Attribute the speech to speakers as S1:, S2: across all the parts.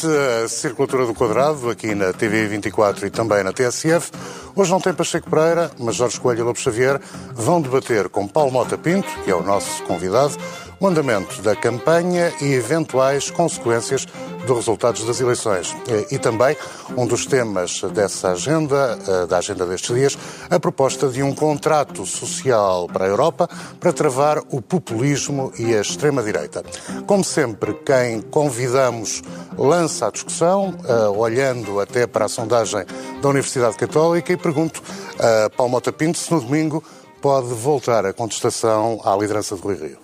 S1: noite, a Circulatura do Quadrado, aqui na TV 24 e também na TSF. Hoje não tem Pacheco Pereira, mas Jorge Coelho e Lobo Xavier vão debater com Paulo Mota Pinto, que é o nosso convidado, o andamento da campanha e eventuais consequências dos resultados das eleições. E também, um dos temas dessa agenda, eh, da agenda destes dias, a proposta de um contrato social para a Europa para travar o populismo e a extrema-direita. Como sempre, quem convidamos lança a discussão, eh, olhando até para a sondagem da Universidade Católica, e pergunto a Paulo Mota Pinto se no domingo pode voltar a contestação à liderança de Rui Rio.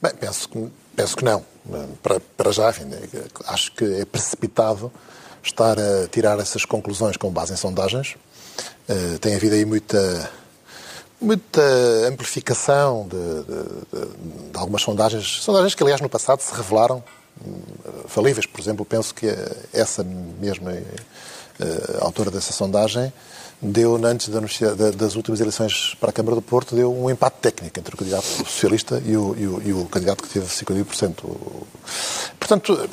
S2: Bem, penso que, penso que não. Para, para já, enfim, acho que é precipitado estar a tirar essas conclusões com base em sondagens. Uh, tem havido aí muita, muita amplificação de, de, de, de, algumas sondagens, sondagens que, aliás, no passado se revelaram uh, falíveis. Por exemplo, penso que essa mesma uh, autora dessa sondagem deu, antes das últimas eleições para a Câmara do Porto, deu um empate técnico entre o candidato socialista e o, e o, e o candidato que teve 51%. Portanto,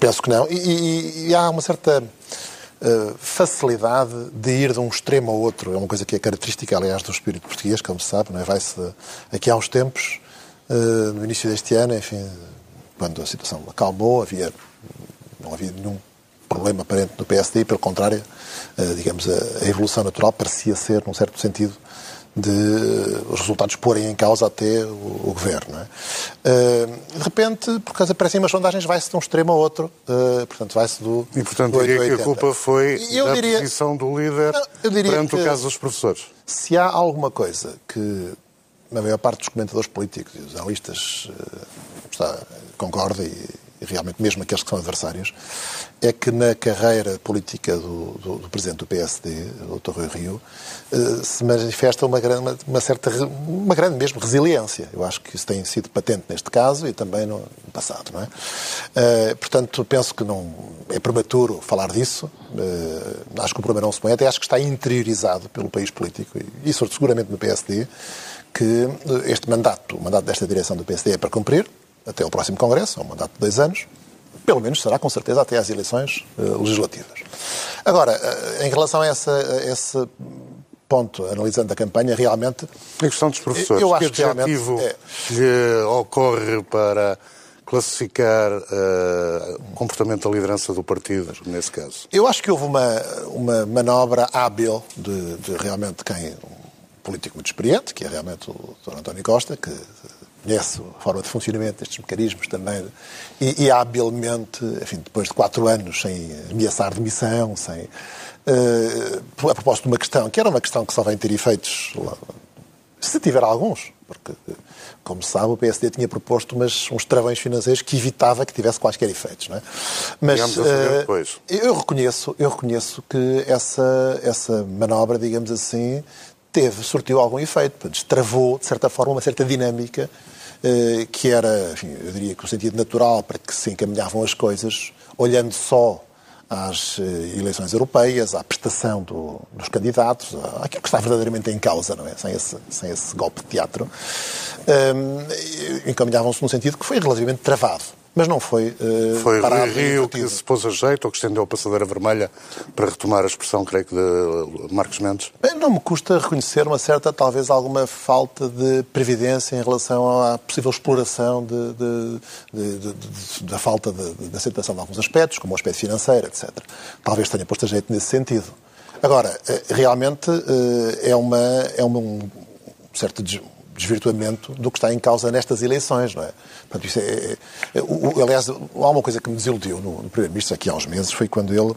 S2: penso que não. E, e, há uma certa uh, facilidade de ir de um extremo ao outro. É uma coisa que é característica, aliás, do espírito português, como se sabe. Não é? Vai-se aqui há uns tempos, uh, no início deste ano, enfim, quando a situação acalmou, havia, não havia nenhum problema aparente no PSD, pelo contrário, digamos, a evolução natural parecia ser, num certo sentido, de os resultados porem em causa até o, o governo. É? de repente, por causa aparecem umas sondagens, vai-se de um extremo ao outro, portanto, vai-se do.
S1: E, portanto, diria que a culpa foi eu da diria, posição do líder não, perante o caso dos professores.
S2: Se há alguma coisa que a maior parte dos comentadores políticos e os analistas está, concorda e realmente mesmo aqueles que são adversários, é que na carreira política do, do, do Presidente do PSD, o Dr. Rui Rio, eh, se manifesta uma, grande, uma, certa, uma grande mesmo resiliência. Eu acho que isso tem sido patente neste caso e também no, passado, não é? Eh, portanto, penso que não é prematuro falar disso. Eh, acho que o problema não se põe, até acho que está interiorizado pelo país político e, e seguramente no PSD, que este mandato, o mandato desta direção do PSD é para cumprir, até ao próximo Congresso, é um mandato de dois anos, pelo menos será com certeza até às eleições uh, legislativas. Agora, uh, em relação a, essa, a esse ponto, analisando a campanha, realmente...
S1: A questão dos professores, eu acho que adjetivo é... lhe ocorre para classificar uh, o comportamento da liderança do partido, nesse caso?
S2: Eu acho que houve uma, uma manobra hábil de, de realmente quem... Um político muito experiente, que é realmente o Dr. António Costa, que conhece a forma de funcionamento destes mecanismos também, e, e habilmente, enfim, depois de quatro anos sem ameaçar demissão, sem. Uh, a propósito de uma questão, que era uma questão que só vem ter efeitos, se tiver alguns, porque, como se sabe, o PSD tinha proposto umas, uns travões financeiros que evitava que tivesse quaisquer efeitos. Não é? Mas uh, eu, reconheço, eu reconheço que essa, essa manobra, digamos assim, teve, surtiu algum efeito, destravou, de certa forma, uma certa dinâmica eh, que era, enfim, eu diria que o sentido natural para que se encaminhavam as coisas, olhando só às eh, eleições europeias, à prestação do, dos candidatos, àquilo que está verdadeiramente em causa, não é? Sem esse, sem esse golpe de teatro, um, ehm, encaminhavam-se num sentido que foi relativamente travado mas não foi uh,
S1: Foi
S2: parado
S1: Rio que se pôs a jeito ou que estendeu a passadeira vermelha para retomar a expressão, creio que, de Marcos Mendes?
S2: Bem, não me custa reconhecer uma certa, talvez alguma falta de previdência em relação à possível exploração de, de, de, da falta de, aceitação de alguns aspectos, como o aspecto financeiro, etc. Talvez tenha posto a jeito nesse sentido. Agora, eh, realmente eh, é, uma, é um certo desvirtuamento do que está em causa nestas eleições, não é? Portanto, isso é, é, é aliás, há uma coisa que me desiludiu no, no Primeiro-Ministro aqui há uns meses, foi quando ele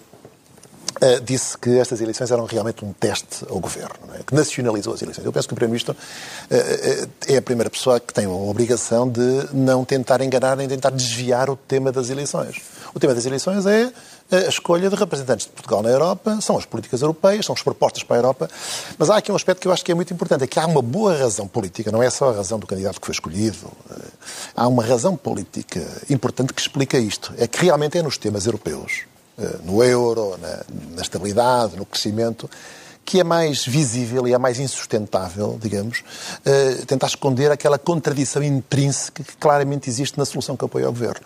S2: Uh, disse que estas eleições eram realmente um teste ao governo, é? que nacionalizou as eleições. Eu penso que o Primeiro-Ministro uh, é a primeira pessoa que tem a obrigação de não tentar enganar nem tentar desviar o tema das eleições. O tema das eleições é a escolha de representantes de Portugal na Europa, são as políticas europeias, são as propostas para a Europa, mas há aqui um aspecto que eu acho que é muito importante, é que há uma boa razão política, não é só a razão do candidato que foi escolhido, há uma razão política importante que explica isto, é que realmente é nos temas europeus, eh, no euro, na, na estabilidade, no crescimento, que é mais visível e é mais insustentável, digamos, uh, tentar esconder aquela contradição intrínseca que claramente existe na solução que apoia o governo.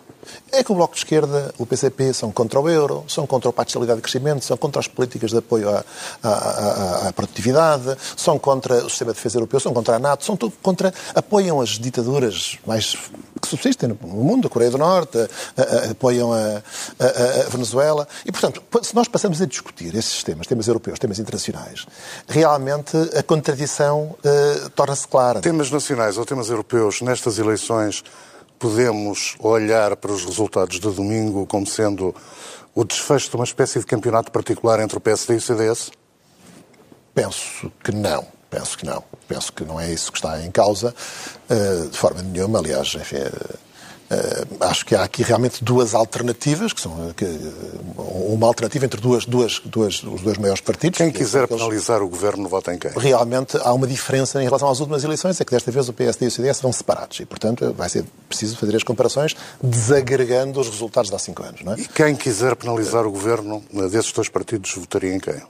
S2: É que o Bloco de Esquerda, o PCP, são contra o euro, são contra o Pacto de Estabilidade e Crescimento, são contra as políticas de apoio à, à, à, produtividade, são contra o sistema de defesa europeu, são contra a NATO, são tudo contra. apoiam as ditaduras mais que subsistem no mundo, a Coreia do Norte, apoiam a, a, Venezuela. E, portanto, se nós passamos a discutir esses temas, temas europeus, temas internacionais, realmente a contradição uh, torna-se clara.
S1: Temas nacionais ou temas europeus nestas eleições podemos olhar para os resultados de domingo como sendo o desfecho de uma espécie de campeonato particular entre o PSD e o CDS?
S2: Penso que não. Penso que não. Penso que não é isso que está em causa, uh, de forma nenhuma. Aliás, enfim, Uh, acho que há aqui realmente duas alternativas, que são que, uma alternativa entre duas, duas, duas, os dois maiores partidos.
S1: Quem quiser penalizar o governo vota em quem?
S2: Realmente há uma diferença em relação às últimas eleições, é que desta vez o PSD e o CDS serão separados e, portanto, vai ser preciso fazer as comparações desagregando os resultados de há cinco anos. Não é?
S1: E quem quiser penalizar o governo desses dois partidos votaria em quem?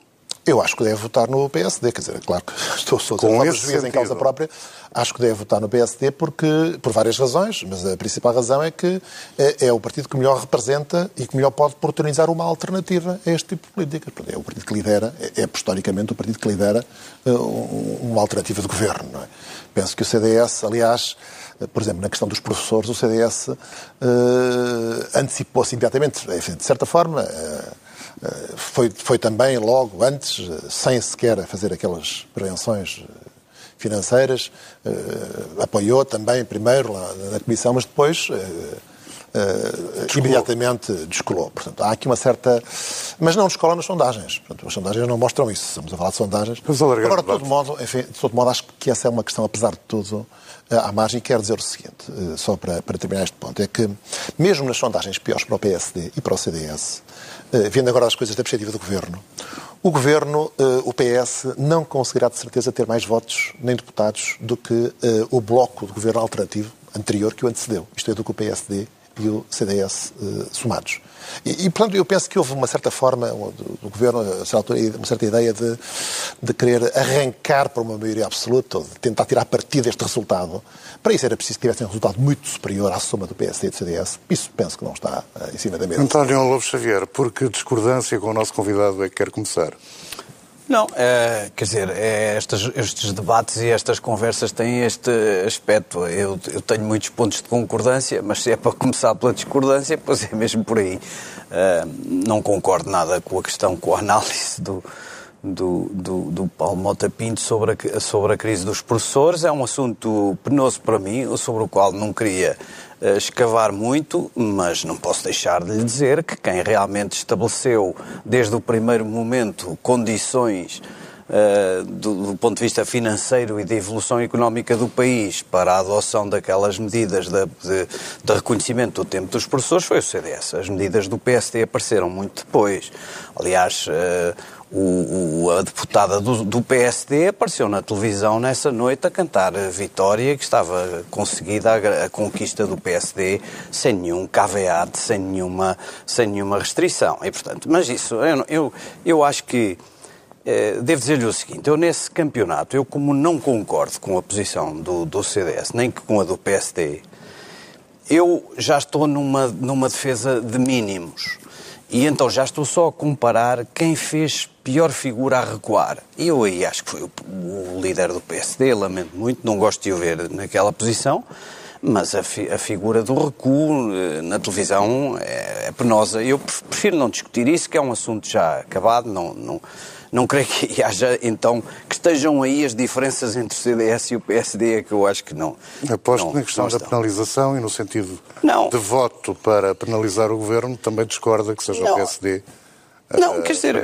S2: Eu acho que deve votar no PSD, quer dizer, claro que estou sou Com esse em causa própria, acho que deve votar no PSD porque, por várias razões, mas a principal razão é que é, é o partido que melhor representa e que melhor pode oportunizar uma alternativa a este tipo de políticas. É o partido que lidera, é, é historicamente o partido que lidera uh, uma alternativa de governo. É? Penso que o CDS, aliás, por exemplo, na questão dos professores, o CDS uh, antecipou-se imediatamente. De certa forma, uh, eh, foi, foi também logo antes, eh, sem sequer fazer aquelas prevenções eh, financeiras, apoiou também primeiro lá na Comissão, mas depois Uh, imediatamente descolou. Portanto, há aqui uma certa. Mas não descola nas sondagens. Portanto, as sondagens não mostram isso. Estamos a falar de sondagens. Agora, de todo, modo, enfim, de todo modo, acho que essa é uma questão, apesar de tudo, à margem. Quero dizer o seguinte, só para, para terminar este ponto: é que, mesmo nas sondagens piores para o PSD e para o CDS, eh, vendo agora as coisas da perspectiva do Governo, o Governo, eh, o PS, não conseguirá de certeza ter mais votos nem deputados do que eh, o bloco de governo alternativo anterior que o antecedeu, isto é, do que o PSD e o CDS somados. E, e, portanto, eu penso que houve uma certa forma do, do governo, uma certa ideia de, de querer arrancar para uma maioria absoluta, de tentar tirar partido deste resultado. Para isso era preciso que tivesse um resultado muito superior à soma do PSD e do CDS. Isso penso que não está uh, em cima da mesa.
S1: António Lobo Xavier, por que discordância com o nosso convidado é que quer começar?
S3: Não, é, quer dizer, é, estes, estes, debates e estas conversas têm este aspecto. Eu, eu, tenho muitos pontos de concordância, mas se é para começar pela discordância, pois é mesmo por aí. Uh, não concordo nada com a questão, com a análise do, do, do, do Paulo Mota Pinto sobre a, sobre a crise dos professores. É um assunto penoso para mim, sobre o qual não queria uh, escavar muito, mas não posso deixar de lhe dizer que quem realmente estabeleceu, desde o primeiro momento, condições Uh, do, do, ponto de vista financeiro e de evolução económica do país para a adoção daquelas medidas de, de, de, reconhecimento do tempo dos professores foi o CDS. As medidas do PSD apareceram muito depois. Aliás, uh, o, o, a deputada do, do, PSD apareceu na televisão nessa noite a cantar a vitória que estava conseguida a, a conquista do PSD sem nenhum caveat, sem nenhuma, sem nenhuma restrição. E, portanto, mas isso, eu, eu, eu acho que eh, devo dizer-lhe o seguinte, eu nesse campeonato, eu como não concordo com a posição do, do CDS, nem com a do PSD, eu já estou numa, numa defesa de mínimos. E então já estou só a comparar quem fez pior figura a recuar. Eu aí acho que foi o, o, líder do PSD, lamento muito, não gosto de o ver naquela posição, mas a, fi, a figura do recuo eh, na televisão é, é, penosa. Eu prefiro não discutir isso, que é um assunto já acabado, não, não, não creio que haja, então, estejam aí as diferenças entre o CDS e o PSD, é que eu acho que não.
S1: Aposto
S3: não,
S1: na questão da penalização e no sentido
S3: não.
S1: de voto para penalizar o governo, também discorda que seja
S3: não.
S1: o PSD.
S3: Não, quer dizer,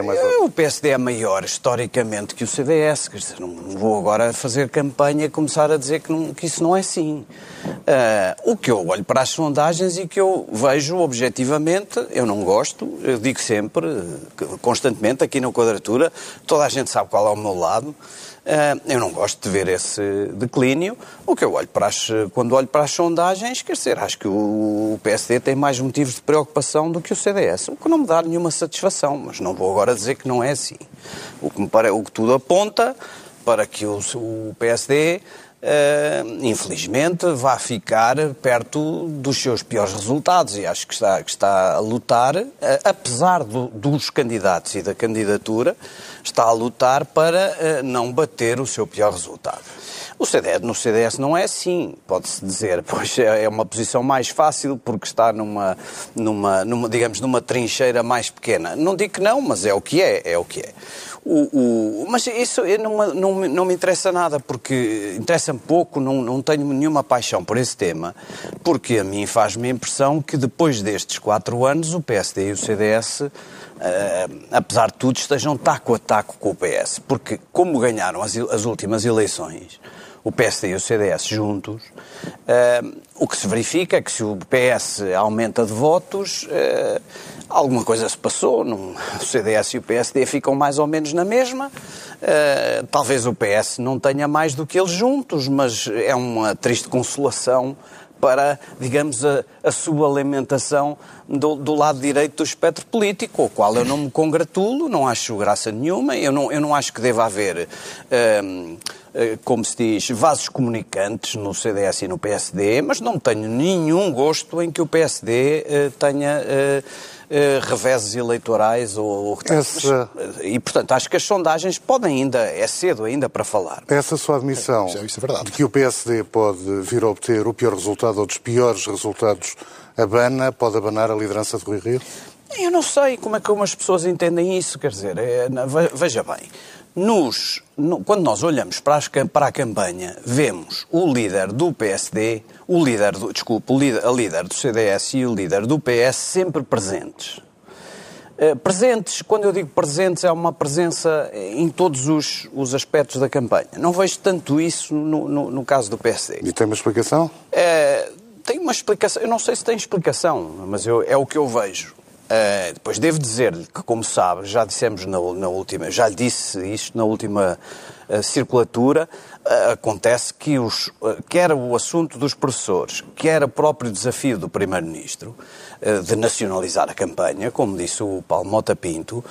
S3: o PSD é maior historicamente que o CDS. Quer dizer, não vou agora fazer campanha e começar a dizer que, não, que isso não é assim. Uh, o que eu olho para as sondagens e que eu vejo objetivamente, eu não gosto, eu digo sempre, constantemente, aqui na quadratura, toda a gente sabe qual é o meu lado. Uh, eu não gosto de ver esse declínio. O que eu olho para as, quando olho para as sondagens, quer dizer, acho que o PSD tem mais motivos de preocupação do que o CDS, o que não me dá nenhuma satisfação, mas não vou agora dizer que não é assim. O que, me pare... o que tudo aponta para que o, o PSD Uh, infelizmente, vá ficar perto dos seus piores resultados e acho que está, que está a lutar, uh, apesar do, dos candidatos e da candidatura, está a lutar para uh, não bater o seu pior resultado. O CDS, no CDS não é assim, pode-se dizer, pois é, é uma posição mais fácil porque está numa, numa, numa, digamos, numa trincheira mais pequena. Não digo que não, mas é o que é, é o que é. O, o, mas isso não, não, não me interessa nada, porque interessa-me pouco, não, não tenho nenhuma paixão por esse tema, porque a mim faz-me a impressão que depois destes quatro anos o PSD e o CDS, uh, eh, apesar de tudo, estejam taco a taco com o PS, porque como ganharam as, as últimas eleições, o PSD e o CDS juntos, uh, o que se verifica é que se o PS aumenta de votos, uh, alguma coisa se passou. O CDS e o PSD ficam mais ou menos na mesma. Uh, talvez o PS não tenha mais do que eles juntos, mas é uma triste consolação para, digamos, a, a sua alimentação do, do, lado direito do espectro político, o qual eu não me congratulo, não acho graça nenhuma, eu não, eu não acho que deva haver. Como se diz, vasos comunicantes no CDS e no PSD, mas não tenho nenhum gosto em que o PSD eh, tenha eh, reveses eleitorais ou, Essa... e portanto acho que as sondagens podem ainda é cedo ainda para falar.
S1: Essa sua admissão é, é de que o PSD pode vir a obter o pior resultado ou dos piores resultados abana pode abanar a liderança de Rui Rio?
S3: Eu não sei como é que umas pessoas entendem isso quer dizer é, veja bem nos, no, quando nós olhamos para, as, para, a campanha, vemos o líder do PSD, o líder do, desculpe, a líder do CDS e o líder do PS sempre presentes. Uh, presentes, quando eu digo presentes, é uma presença em todos os, os aspectos da campanha. Não vejo tanto isso no, no, no caso do PSD.
S1: E tem uma explicação?
S3: Uh, tem uma explicação, eu não sei se tem explicação, mas eu, é o que eu vejo. Uh, depois devo dizer-lhe que, como sabe, já dissemos na, na, última, já disse isto na última uh, circulatura, uh, acontece que os, quer o assunto dos professores, quer o próprio desafio do Primeiro-Ministro de nacionalizar a campanha, como disse o Paulo Mota Pinto,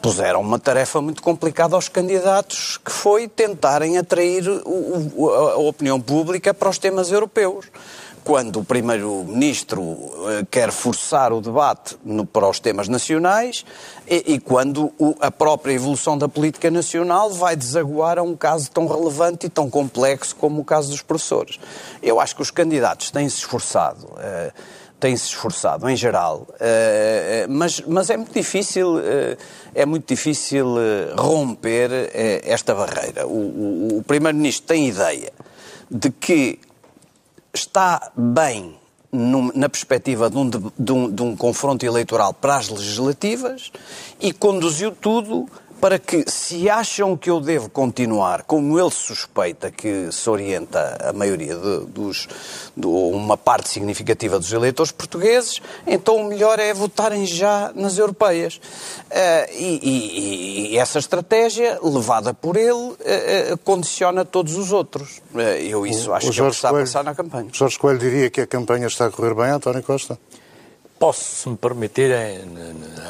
S3: puseram uma tarefa muito complicada aos candidatos, que foi tentarem atrair o, o, a opinião pública para os temas europeus quando o Primeiro-Ministro eh, quer forçar o debate no, para os temas nacionais e, e quando o, a própria evolução da política nacional vai desaguar a um caso tão relevante e tão complexo como o caso dos professores. Eu acho que os candidatos têm-se esforçado. Uh, têm-se esforçado em geral, uh, mas, mas é muito difícil, é muito difícil romper esta barreira. O, o, o Primeiro-Ministro tem ideia de que está bem na perspectiva de um, de, um, de um confronto eleitoral para as legislativas e conduziu tudo para que, se acham que eu devo continuar, como ele suspeita que se orienta a maioria de, dos, de uma parte significativa dos eleitores portugueses, então o melhor é votarem já nas europeias. Uh, e, e, e, essa estratégia, levada por ele, uh, uh, condiciona todos os outros. eu isso acho o que é o que está Coelho, a passar na campanha.
S1: Jorge Coelho diria que a campanha está a correr bem, António Costa?
S4: Posso, se me permitirem,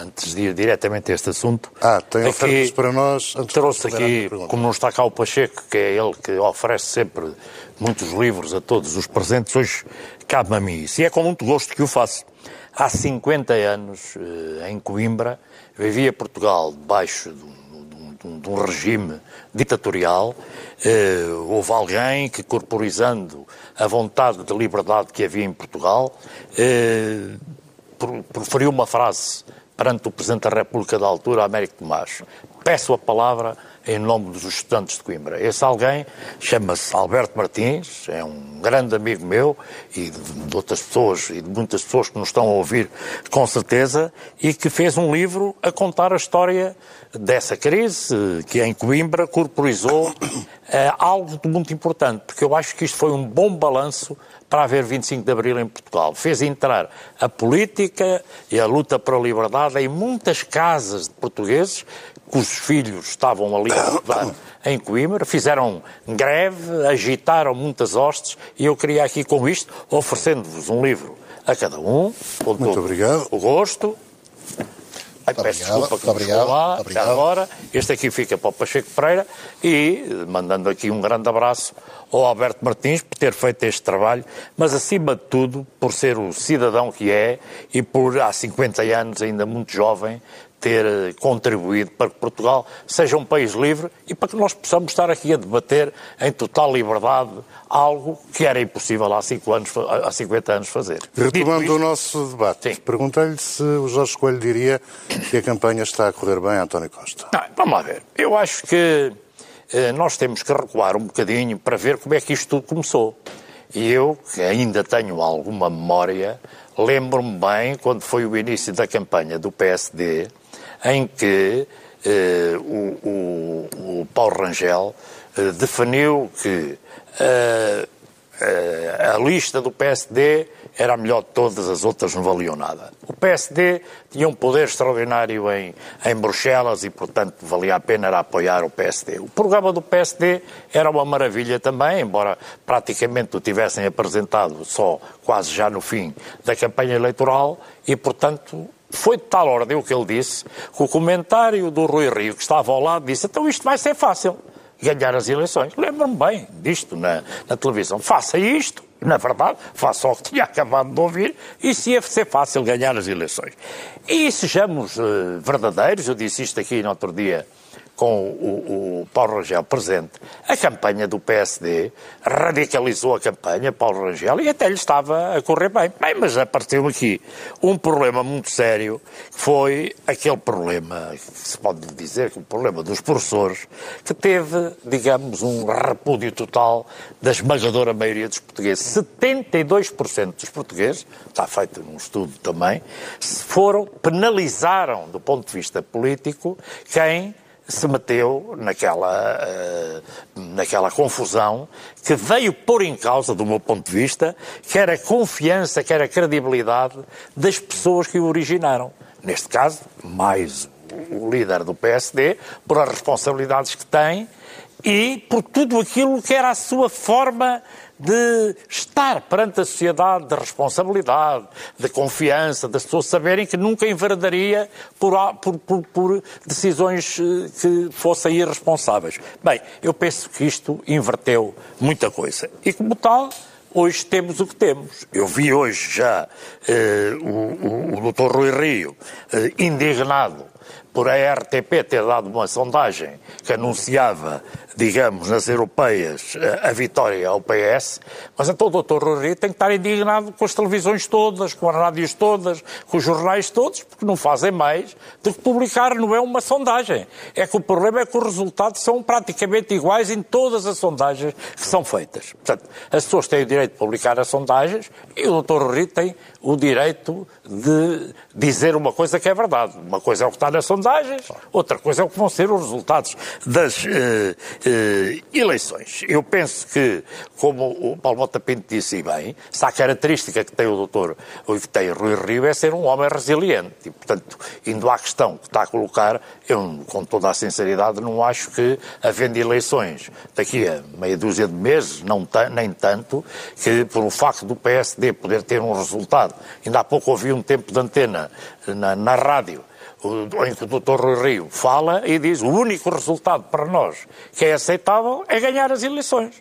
S4: antes de ir diretamente a este assunto.
S1: Ah, tem aqui, ofertas para nós. Antes
S4: trouxe aqui, como não está cá o Pacheco, que é ele que oferece sempre muitos livros a todos os presentes, hoje cabe-me a mim isso. E é com muito gosto que o faço. Há 50 anos, eh, em Coimbra, vivia Portugal debaixo de um, de um, regime ditatorial. Eh, houve alguém que, corporizando a vontade de liberdade que havia em Portugal, eh, proferiu uma frase perante o Presidente da República da altura, Américo Tomás. peço a palavra em nome dos estudantes de Coimbra. Esse alguém chama-se Alberto Martins, é um grande amigo meu e de, outras pessoas e de muitas pessoas que nos estão a ouvir com certeza, e que fez um livro a contar a história dessa crise que em Coimbra corporizou é, algo de muito importante, porque eu acho que isto foi um bom balanço para haver 25 de Abril em Portugal. Fez entrar a política e a luta pela liberdade em muitas casas de portugueses cujos filhos estavam ali a estudar em Coimbra, fizeram greve, agitaram muitas hostes e eu queria aqui com isto, oferecendo-vos um livro a cada um, com
S1: Muito todo obrigado.
S4: o gosto. Ai, peço
S2: obrigado,
S4: desculpa que não estou lá,
S2: obrigado, obrigado.
S4: já agora. Este aqui fica para o Pacheco Pereira e mandando aqui um grande abraço ao Alberto Martins por ter feito este trabalho, mas acima de tudo por ser o cidadão que é e por há 50 anos, ainda muito jovem, ter eh, contribuído para que Portugal seja um país livre e para que nós possamos estar aqui a debater em total liberdade algo que era impossível há, cinco anos, há 50 anos fazer.
S1: Retomando
S4: Dito
S1: o
S4: isto,
S1: nosso debate, perguntei-lhe se o Jorge Coelho diria que a campanha está a correr bem a António Costa.
S4: Não, vamos lá ver. Eu acho que eh, nós temos que recuar um bocadinho para ver como é que isto tudo começou. E eu, que ainda tenho alguma memória, lembro-me bem quando foi o início da campanha do PSD, em que eh, o, o- o Paulo Rangel eh, definiu que eh, eh, a lista do PSD era a melhor de todas, as outras não valiam nada. O PSD tinha um poder extraordinário em, em Bruxelas e, portanto, valia a pena apoiar o PSD. O programa do PSD era uma maravilha também, embora praticamente o tivessem apresentado só quase já no fim da campanha eleitoral e, portanto, foi de tal ordem o que ele disse que o comentário do Rui Rio, que estava ao lado, disse: então isto vai ser fácil ganhar as eleições. Lembro-me bem disto na, na televisão. Faça isto, na verdade, faça o que tinha acabado de ouvir, e se ia ser fácil ganhar as eleições. E sejamos eh, verdadeiros, eu disse isto aqui no outro dia com o, o Paulo Rangel presente, a campanha do PSD radicalizou a campanha, Paulo Rangel, e até lhe estava a correr bem. Bem, mas apareceu aqui um problema muito sério, que foi aquele problema, que se pode dizer que o problema dos professores, que teve, digamos, um repúdio total da esmagadora maioria dos portugueses. 72% dos portugueses, está feito num estudo também, foram, penalizaram do ponto de vista político quem se meteu naquela, eh, naquela confusão que veio pôr em causa, do meu ponto de vista, quer a confiança, quer a credibilidade das pessoas que o originaram. Neste caso, mais o líder do PSD, por as responsabilidades que tem e por tudo aquilo que era a sua forma de estar perante a sociedade, de responsabilidade, de confiança, das pessoas saberem que nunca enverdaria por, por- por- por decisões eh, que fossem irresponsáveis. Bem, eu penso que isto inverteu muita coisa. E como tal, hoje temos o que temos. Eu vi hoje já eh, o, o, o Dr. Rui Rio eh, indignado por a RTP ter dado uma sondagem que anunciava, digamos, nas europeias, a, a vitória ao PS, mas então o Dr. Rui tem que estar indignado com as televisões todas, com as rádios todas, com os jornais todos, porque não fazem mais do que publicar, não é uma sondagem. É que o problema é que os resultados são praticamente iguais em todas as sondagens que são feitas. Portanto, as pessoas têm o direito de publicar as sondagens e o Dr. Rui tem o direito de dizer uma coisa que é verdade. Uma coisa é o que está nas sondagens, outra coisa é o que vão ser os resultados das eh, eh, eleições. Eu penso que, como o Paulo Mota Pinto disse bem, se há característica que tem o doutor, ou que tem Rui Rio, é ser um homem resiliente. E, portanto, indo à questão que está a colocar, eu, com toda a sinceridade, não acho que, havendo eleições daqui a meia dúzia de meses, não nem tanto, que por o facto do PSD poder ter um resultado, ainda há pouco ouvi um tempo de antena na, na rádio, o- em que o Dr. Rui Rio fala e diz o único resultado para nós que é aceitável é ganhar as eleições.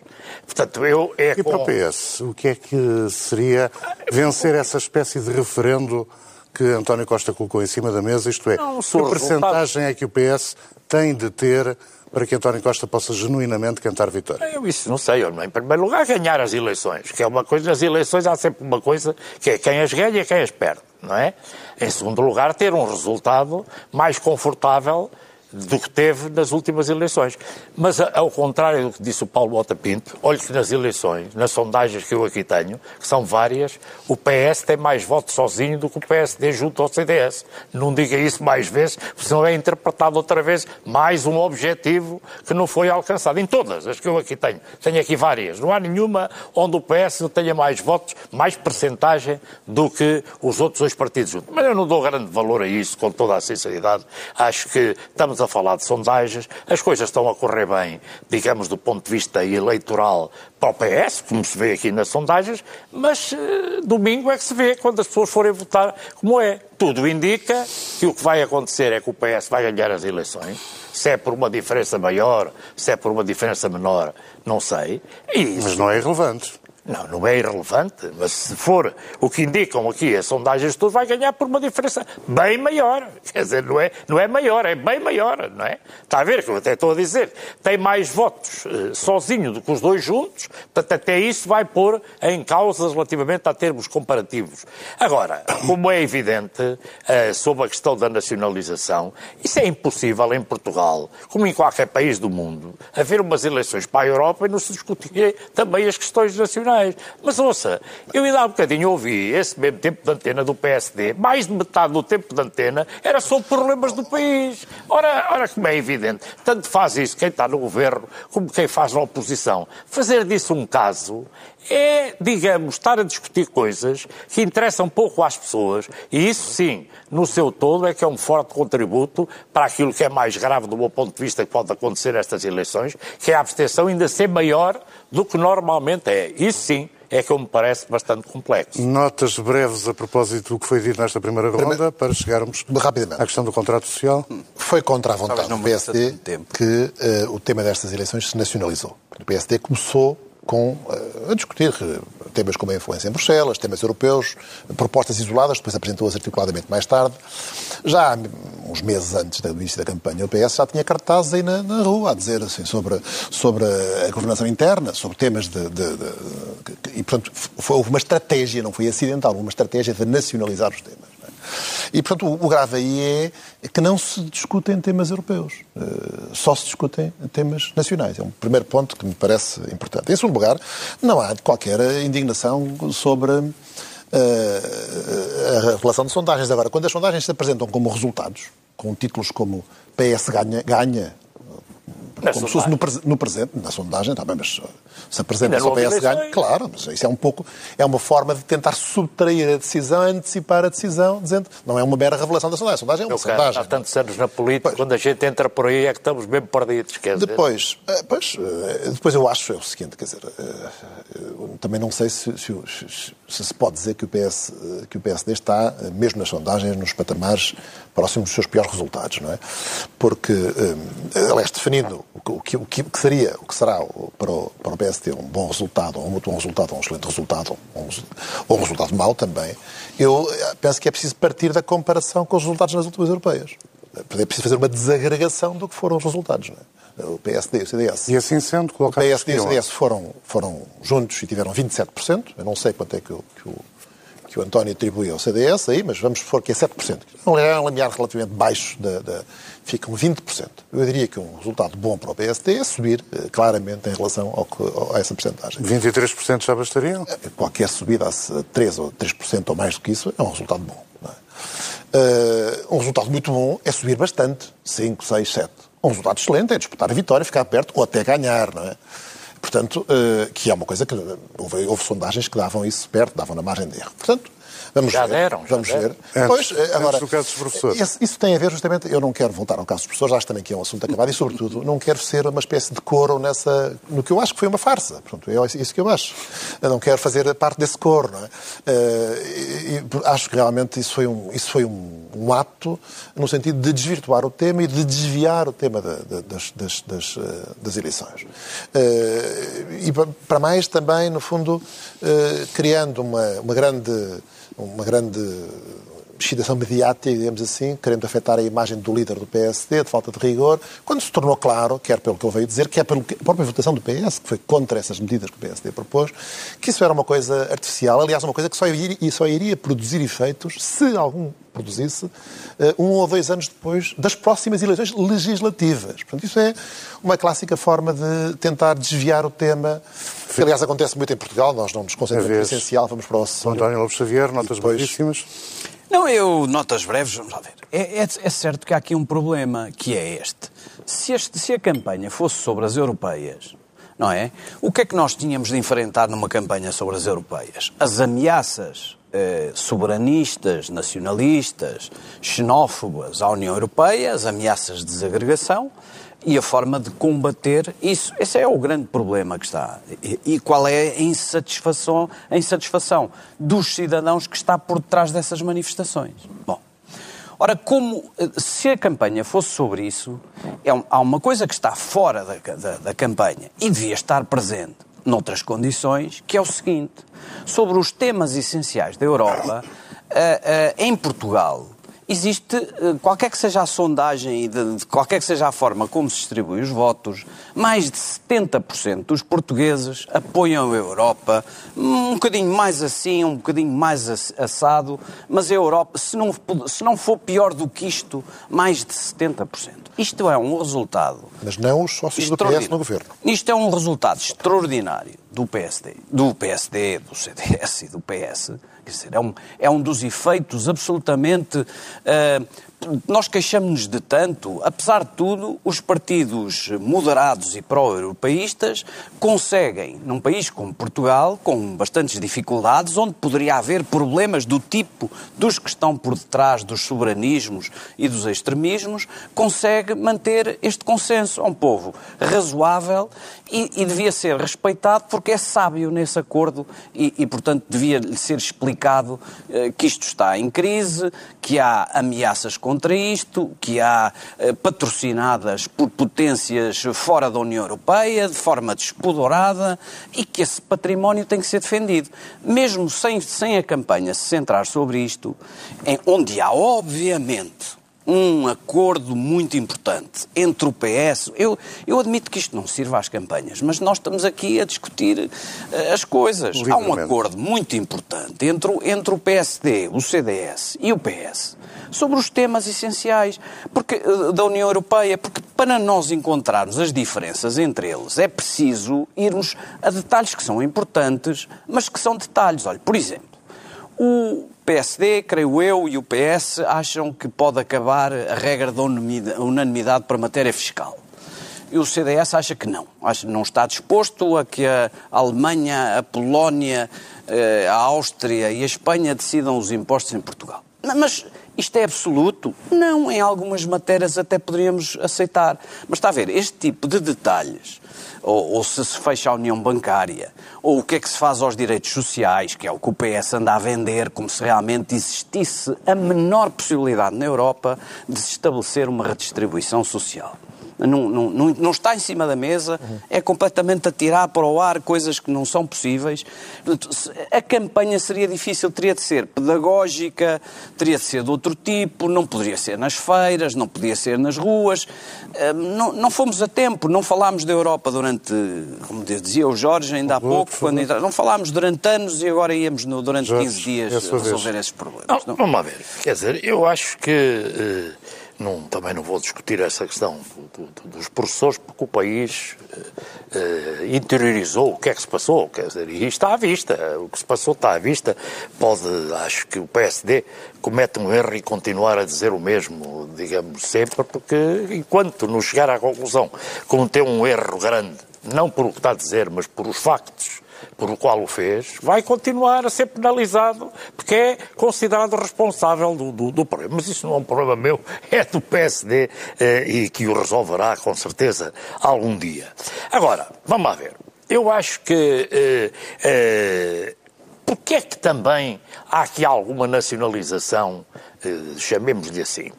S4: Portanto, eu... É
S1: E para o PS, o que é que seria vencer essa espécie de referendo que António Costa colocou em cima da mesa? Isto é,
S4: Não,
S1: que
S4: se o
S1: percentagem é que o PS tem de ter para que António Costa possa genuinamente cantar vitória?
S4: Eu isso não sei, em primeiro lugar ganhar as eleições, que é uma coisa, nas eleições há sempre uma coisa que é quem as ganha e quem as perde, não é? Em segundo lugar, ter um resultado mais confortável do que teve nas últimas eleições. Mas, ao contrário do que disse o Paulo Mota Pinto, olhe que nas eleições, nas sondagens que eu aqui tenho, que são várias, o PS tem mais votos sozinho do que o PSD junto ao CDS. Não diga isso mais vezes, porque senão é interpretado outra vez mais um objetivo que não foi alcançado. Em todas as que eu aqui tenho. Tenho aqui várias. Não há nenhuma onde o PS tenha mais votos, mais percentagem do que os outros dois partidos juntos. Mas eu não dou grande valor a isso, com toda a sinceridade. Acho que estamos estamos a falar de sondagens, as coisas estão a correr bem, digamos, do ponto de vista eleitoral para o PS, como se vê aqui nas sondagens, mas uh, domingo é que se vê quando as pessoas forem votar como é. Tudo indica que o que vai acontecer é que o PS vai ganhar as eleições. Se é por uma diferença maior, se é por uma diferença menor, não sei.
S1: Isso... Mas não é irrelevante.
S4: Não, não é irrelevante, mas se for o que indicam aqui as sondagens tudo, vai ganhar por uma diferença bem maior. Quer dizer, não é, não é maior, é bem maior, não é? Está a ver que eu até estou a dizer. Tem mais votos uh, sozinho do que os dois juntos, portanto, até isso vai pôr em causa relativamente a termos comparativos. Agora, como é evidente, uh, sobre a questão da nacionalização, isso é impossível em Portugal, como em qualquer país do mundo, haver umas eleições para a Europa e não se discutir também as questões nacionais. Mas ouça, eu ainda há um bocadinho ouvi esse mesmo tempo de antena do PSD, mais de metade do tempo de antena era sobre problemas do país. Ora, ora como é evidente, tanto faz isso quem está no governo como quem faz na oposição. Fazer disso um caso é, digamos, estar a discutir coisas que interessam pouco às pessoas, e isso sim, no seu todo, é que é um forte contributo para aquilo que é mais grave do meu ponto de vista que pode acontecer nestas eleições, que é a abstenção ainda ser maior do que normalmente é. Isso sim é que eu me parece bastante complexo.
S1: Notas breves a propósito do que foi dito nesta primeira ronda, Primeiro, para chegarmos rapidamente. à questão do contrato social.
S2: Foi contra a vontade do PSD que uh, o tema destas eleições se nacionalizou. O PSD começou com, uh, a discutir uh, temas como a influência em Bruxelas, temas europeus, propostas isoladas, depois apresentou-as articuladamente mais tarde. Já uns meses antes do início da campanha, o PS já tinha cartazes aí na, na rua a dizer assim, sobre, sobre a governação interna, sobre temas de. de, de e, portanto, foi, houve uma estratégia, não foi acidental, uma estratégia de nacionalizar os temas. E, portanto, o grave aí é que não se discutem temas europeus. Eh, só se discutem temas nacionais. É um primeiro ponto que me parece importante. Em segundo lugar, não há qualquer indignação sobre eh, a relação de sondagens. Agora, quando as sondagens se apresentam como resultados, com títulos como PS ganha, ganha como se fosse no, no, presente, na sondagem, também, mas se apresenta só PS ganho, claro, mas isso é um pouco, é uma forma de tentar subtrair a decisão, antecipar a decisão, dizendo, não é uma mera revelação da sondagem, a sondagem é uma Meu sondagem. Cara,
S4: há tantos anos na política, pois. quando a gente entra por aí é que estamos mesmo perdidos, quer
S2: dizer. Depois, eh, pois, eh, depois eu acho é o seguinte, quer dizer, eh, também não sei se se, se, se pode dizer que o, PS, que o PSD está, mesmo nas sondagens, nos patamares próximos dos seus piores resultados, não é? Porque, aliás, definindo o que, o que, o que seria, o que será para o, para o PSD um bom resultado, ou um muito bom resultado, ou um excelente resultado, ou um, ou um resultado mau também, eu penso que é preciso partir da comparação com os resultados nas últimas europeias. É preciso fazer uma desagregação do que foram os resultados. É? O PSD e o CDS.
S1: E assim sendo,
S2: o PSD e o CDS foram, foram juntos e tiveram 27%. Eu não sei quanto é que o, que o que o António atribui ao CDS, aí, mas vamos supor que é 7%. Não é um limiar relativamente baixo, da, da, ficam 20%. Eu diria que um resultado bom para o PSD é subir uh, claramente em relação ao, a essa porcentagem.
S1: 23% já bastariam?
S2: Eh, qualquer subida a 3% ou 3% ou mais do que isso é um resultado bom. É? Uh, um resultado muito bom é subir bastante, 5, 6, 7. Um resultado excelente é disputar a vitória, ficar perto ou até ganhar, não é? Portanto, uh, que é uma coisa que houve, houve, sondagens que davam isso perto, davam na margem de erro. Portanto, vamos
S4: já
S2: ver.
S4: Deram,
S2: vamos
S4: já
S2: ver.
S1: Deram. Pois, antes, agora, do caso dos professores.
S2: Isso, isso tem a ver justamente, eu não quero voltar ao caso dos professores, acho também que é um assunto acabado e, sobretudo, não quero ser uma espécie de coro nessa, no que eu acho que foi uma farsa. Portanto, é isso que eu acho. Eu não quero fazer parte desse coro, não é? Uh, e, e, acho que realmente isso foi um, isso foi um, um, ato no sentido de desvirtuar o tema e de desviar o tema da, da, das, das, das, uh, das, eleições. Uh, e para mais também, no fundo, criando uma, uma grande uma grande excitação mediática, digamos assim, querendo afetar a imagem do líder do PSD, de falta de rigor, quando se tornou claro, quer pelo que ele veio dizer, quer pela própria votação do PS, que foi contra essas medidas que o PSD propôs, que isso era uma coisa artificial, aliás, uma coisa que só iria, só iria produzir efeitos se algum produzisse eh, um ou dois anos depois das próximas eleições legislativas. Portanto, isso é uma clássica forma de tentar desviar o tema, que aliás acontece muito em Portugal, nós não nos concentramos no essencial, vamos para o acessório.
S1: António Lopes Xavier, notas depois...
S3: Não, eu, notas breves, vamos lá ver. É, é, é, certo que há aqui um problema, que é este. Se, este. se a campanha fosse sobre as europeias, não é? O que é que nós tínhamos de enfrentar numa campanha sobre as europeias? As ameaças eh, soberanistas, nacionalistas, xenófobas à União Europeia, as ameaças de desagregação e a forma de combater isso. Esse é o grande problema que está. E, qual é a insatisfação, a insatisfação dos cidadãos que está por detrás dessas manifestações? Bom, Ora, como eh, se a campanha fosse sobre isso, é há uma coisa que está fora da, da, da campanha e devia estar presente noutras condições, que é o seguinte: sobre os temas essenciais da Europa, uh, uh, em Portugal, existe, eh, qualquer que seja a sondagem e de, de, qualquer que seja a forma como se distribui os votos, mais de 70% dos portugueses apoiam a Europa, um bocadinho mais assim, um bocadinho mais assado, mas a Europa, se não, se não for pior do que isto, mais de 70%. Isto é um resultado.
S2: Mas não os sócios do PS no governo.
S3: Isto é um resultado extraordinário do PSD, do PSD, do CDS e do PS Quer dizer, é um, é um dos efeitos absolutamente. Uh, nós queixamos-nos de tanto, apesar de tudo, os partidos moderados e pró-europeístas conseguem, num país como Portugal, com bastantes dificuldades, onde poderia haver problemas do tipo dos que estão por detrás dos soberanismos e dos extremismos, consegue manter este consenso. É um povo razoável e, e devia ser respeitado porque é sábio nesse acordo e, e portanto, devia lhe ser explicado eh, que isto está em crise, que há ameaças isto, que há eh, patrocinadas por potências fora da União Europeia, de forma despudorada, e que esse património tem que ser defendido. Mesmo sem, sem a campanha se centrar sobre isto, em, onde há, obviamente, um acordo muito importante entre o PS. Eu, eu admito que isto não sirva às campanhas, mas nós estamos aqui a discutir uh, as coisas. Há um acordo muito importante entre, entre o PSD, o CDS e o PS sobre os temas essenciais porque, uh, da União Europeia, porque para nós encontrarmos as diferenças entre eles é preciso irmos a detalhes que são importantes, mas que são detalhes. Olha, por exemplo, o PSD, creio eu, e o PS acham que pode acabar a regra da unanimidade para matéria fiscal. E o CDS acha que não. Acha que não está disposto a que a Alemanha, a Polónia, eh, a Áustria e a Espanha decidam os impostos em Portugal. Mas isto é absoluto? Não, em algumas matérias até poderíamos aceitar. Mas está a ver, este tipo de detalhes ou, ou, se se fecha a união bancária, ou o que é que se faz aos direitos sociais, que é o que o PS anda a vender, como se realmente existisse a menor possibilidade na Europa de se estabelecer uma redistribuição social não, não, não, não está em cima da mesa, uhum. é completamente a tirar para o ar coisas que não são possíveis. A campanha seria difícil, teria de ser pedagógica, teria de ser de outro tipo, não poderia ser nas feiras, não podia ser nas ruas. Hum, não, não fomos a tempo, não falámos da Europa durante, como dizia o Jorge ainda há pouco, quando entra... não falámos durante anos e agora íamos no, durante Jorge, 15 dias resolver esses problemas.
S4: Não, vamos lá ver, quer dizer, eu acho que. Não, também não vou discutir essa questão do, do, dos professores, porque o país uh, interiorizou o que é que se passou. Quer dizer, e está à vista. O que se passou está à vista. Pode, acho que o PSD comete um erro e continuar a dizer o mesmo, digamos, sempre, porque enquanto não chegar à conclusão cometeu um erro grande, não por o que está a dizer, mas por os factos por o qual o fez, vai continuar a ser penalizado porque é considerado responsável do, do, do problema. Mas isso não é um problema meu, é do PSD eh, e que o resolverá com certeza algum dia. Agora, vamos lá ver. Eu acho que. Eh, eh, porque é que também há aqui alguma nacionalização, eh, chamemos-lhe assim?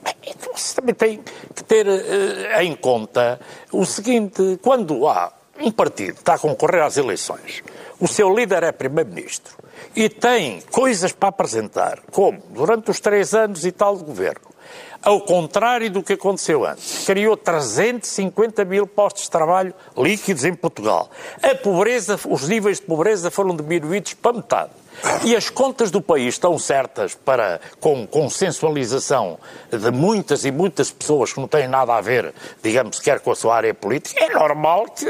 S4: Você também tem que ter eh, em conta o seguinte: quando há um partido que está a concorrer às eleições o seu líder é primeiro-ministro e tem coisas para apresentar, como durante os três anos e tal de governo, ao contrário do que aconteceu antes, criou 350 mil postos de trabalho líquidos em Portugal. A pobreza, os níveis de pobreza foram diminuídos para metade. E as contas do país estão certas para, com consensualização de muitas e muitas pessoas que não têm nada a ver, digamos, sequer com a sua área política, é normal que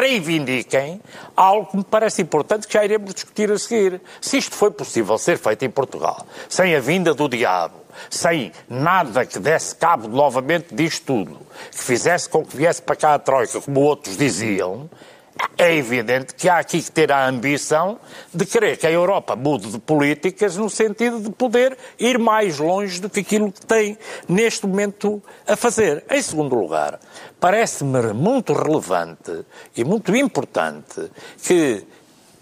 S4: reivindiquem algo que me parece importante que já iremos discutir a seguir. Se isto foi possível ser feito em Portugal, sem a vinda do diabo, sem nada que desse cabo novamente disto tudo, que fizesse com que viesse para cá a Troika, como outros diziam, é evidente que há aqui que ter a ambição de querer que a Europa mude de políticas no sentido de poder ir mais longe do que aquilo que tem neste momento a fazer. Em segundo lugar, parece-me muito relevante e muito importante que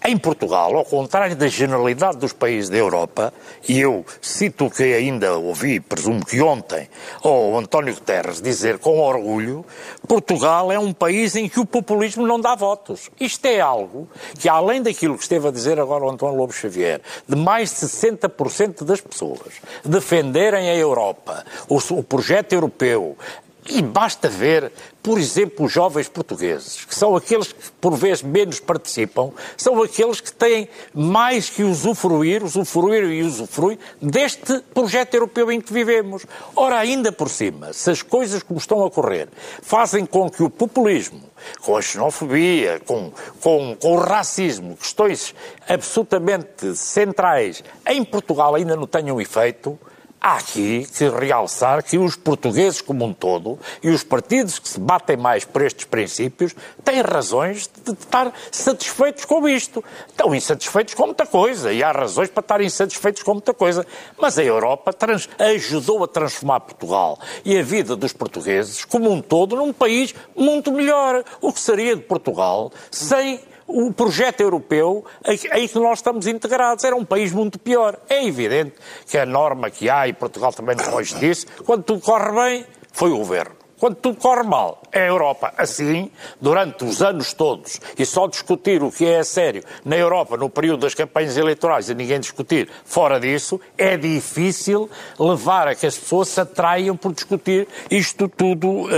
S4: em Portugal, ao contrário da generalidade dos países da Europa, e eu cito o que ainda ouvi, presumo que ontem, o António Guterres dizer com orgulho, Portugal é um país em que o populismo não dá votos. Isto é algo que, além daquilo que esteve a dizer agora o António Lobo Xavier, de mais de 60% das pessoas defenderem a Europa, o, o projeto europeu, e basta ver, por exemplo, os jovens portugueses, que são aqueles que por vezes menos participam, são aqueles que têm mais que usufruir, usufruir e usufruir deste projeto europeu em que vivemos. Ora, ainda por cima, se as coisas como estão a correr fazem com que o populismo, com a xenofobia, com, com, com o racismo, questões absolutamente centrais em Portugal ainda não tenham efeito, Há aqui que realçar que os portugueses como um todo e os partidos que se batem mais por estes princípios têm razões de estar satisfeitos com isto. Estão insatisfeitos com muita coisa e há razões para estar insatisfeitos com muita coisa. Mas a Europa trans, ajudou a transformar Portugal e a vida dos portugueses como um todo num país muito melhor. O que seria de Portugal sem o projeto europeu em que nós estamos integrados. Era um país muito pior. É evidente que a norma que há, e Portugal também depois disse, quando tudo corre bem, foi o governo. Quando tudo corre mal, é a Europa. Assim, durante os anos todos, e só discutir o que é a sério na Europa no período das campanhas eleitorais e ninguém discutir fora disso, é difícil levar a que as pessoas se atraiam por discutir isto tudo uh,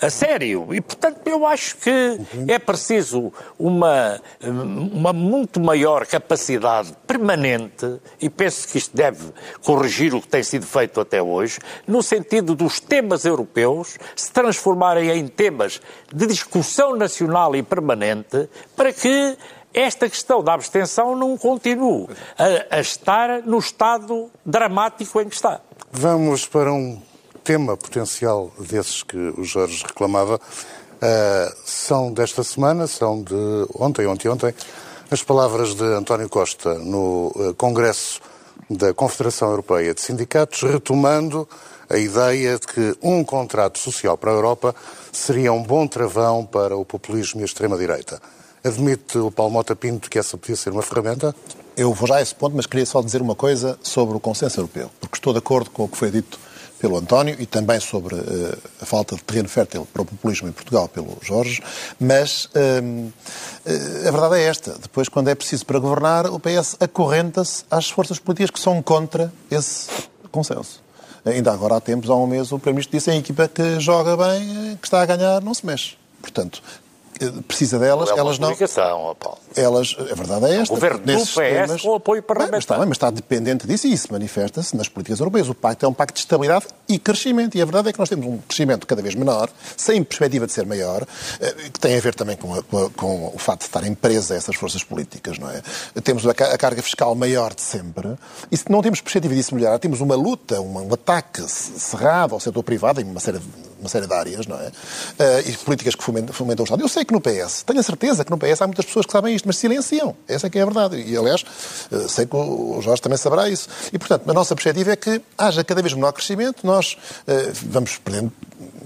S4: a sério. E, portanto, eu acho que é preciso uma, uma muito maior capacidade permanente, e penso que isto deve corrigir o que tem sido feito até hoje, no sentido dos temas europeus se transformarem em temas de discussão nacional e permanente para que esta questão da abstenção não continue a, a estar no estado dramático em que está.
S1: Vamos para um tema potencial desses que o Jorge reclamava. Uh, são desta semana, são de ontem, ontem, ontem, as palavras de António Costa no uh, Congresso da Confederação Europeia de Sindicatos, retomando a ideia de que um contrato social para a Europa seria um bom travão para o populismo e a extrema-direita. Admite o Paulo Mota Pinto que essa podia ser uma ferramenta?
S2: Eu vou já a esse ponto, mas queria só dizer uma coisa sobre o consenso europeu, porque estou de acordo com o que foi dito pelo António e também sobre uh, a falta de terreno fértil para o populismo em Portugal pelo Jorge, mas uh, uh, a verdade é esta. Depois, quando é preciso para governar, o PS acorrenta-se às forças políticas que são contra esse consenso. Ainda agora há tempos, há um mês, o Primeiro-Ministro disse a equipa que joga bem, que está a ganhar, não se mexe. Portanto, precisa delas,
S4: é
S2: elas não.
S4: Paulo.
S2: Elas, a verdade é esta.
S4: O governo do PS temas, com apoio parlamentar.
S2: Mas está, bem, mas está dependente disso e isso manifesta-se nas políticas europeias. O pacto é um pacto de estabilidade e crescimento. E a verdade é que nós temos um crescimento cada vez menor, sem perspectiva de ser maior, eh, que tem a ver também com, a, com, a, com o facto de estarem presas essas forças políticas, não é? Temos a, a, carga fiscal maior de sempre e se não temos perspectiva disso melhorar, temos uma luta, um, um ataque cerrado ao setor privado em uma série de, uma série de áreas, não é? Uh, e políticas que fomentam, fomentam o Estado. Eu sei que no PS, tenho a certeza que no PS há muitas pessoas que sabem isto, mas silenciam. Essa é que é a verdade. E, aliás, uh, sei que o Jorge também saberá isso. E, portanto, a nossa perspectiva é que haja cada vez menor crescimento, nós uh, vamos perdendo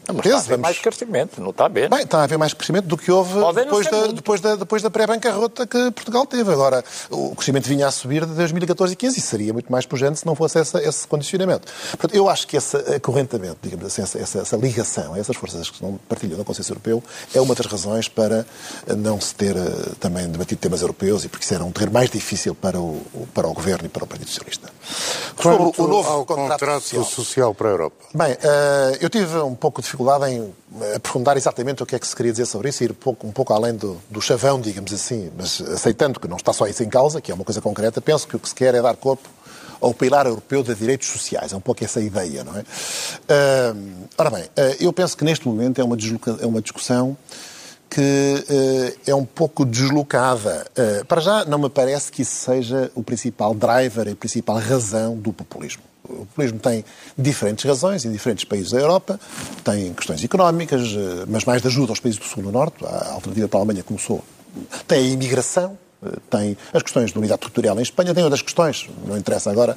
S4: Não, mas está a haver mais crescimento, não está bem.
S2: Bem, está a haver mais crescimento do que houve depois da, depois, da, depois da pré-bancarrota que Portugal teve. Agora, o crescimento vinha a subir de 2014 e 15 e seria muito mais pujante se não fosse essa, esse condicionamento. Portanto, eu acho que esse acorrentamento, digamos assim, essa, essa, essa ligação a essas forças que não partilham do consenso europeu é uma das razões para não se ter eh, também debatido temas europeus e porque isso era um terreno mais difícil para o, para o Governo e para o Partido Socialista.
S1: Quanto Sobre o novo ao contrato, contrato social. social para a Europa?
S2: Bem, uh, eu tive um pouco de dificuldade em aprofundar exatamente o que é que se queria dizer sobre isso, ir um pouco, um pouco além do, do chavão, digamos assim, mas aceitando que não está só isso em causa, que é uma coisa concreta, penso que o que se quer é dar corpo ao pilar europeu de direitos sociais. É um pouco essa ideia, não é? Uh, ora bem, uh, eu penso que neste momento é uma, é uma discussão que uh, é um pouco deslocada. Para já, não me parece que isso seja o principal driver, a principal razão do populismo. O populismo tem diferentes razões em diferentes países da Europa, tem questões económicas, uh, mas mais de ajuda aos países do Sul e do Norte. A alternativa para a Alemanha começou. Tem a imigração, tem as questões de unidade territorial em Espanha, tem outras questões, não interessa agora.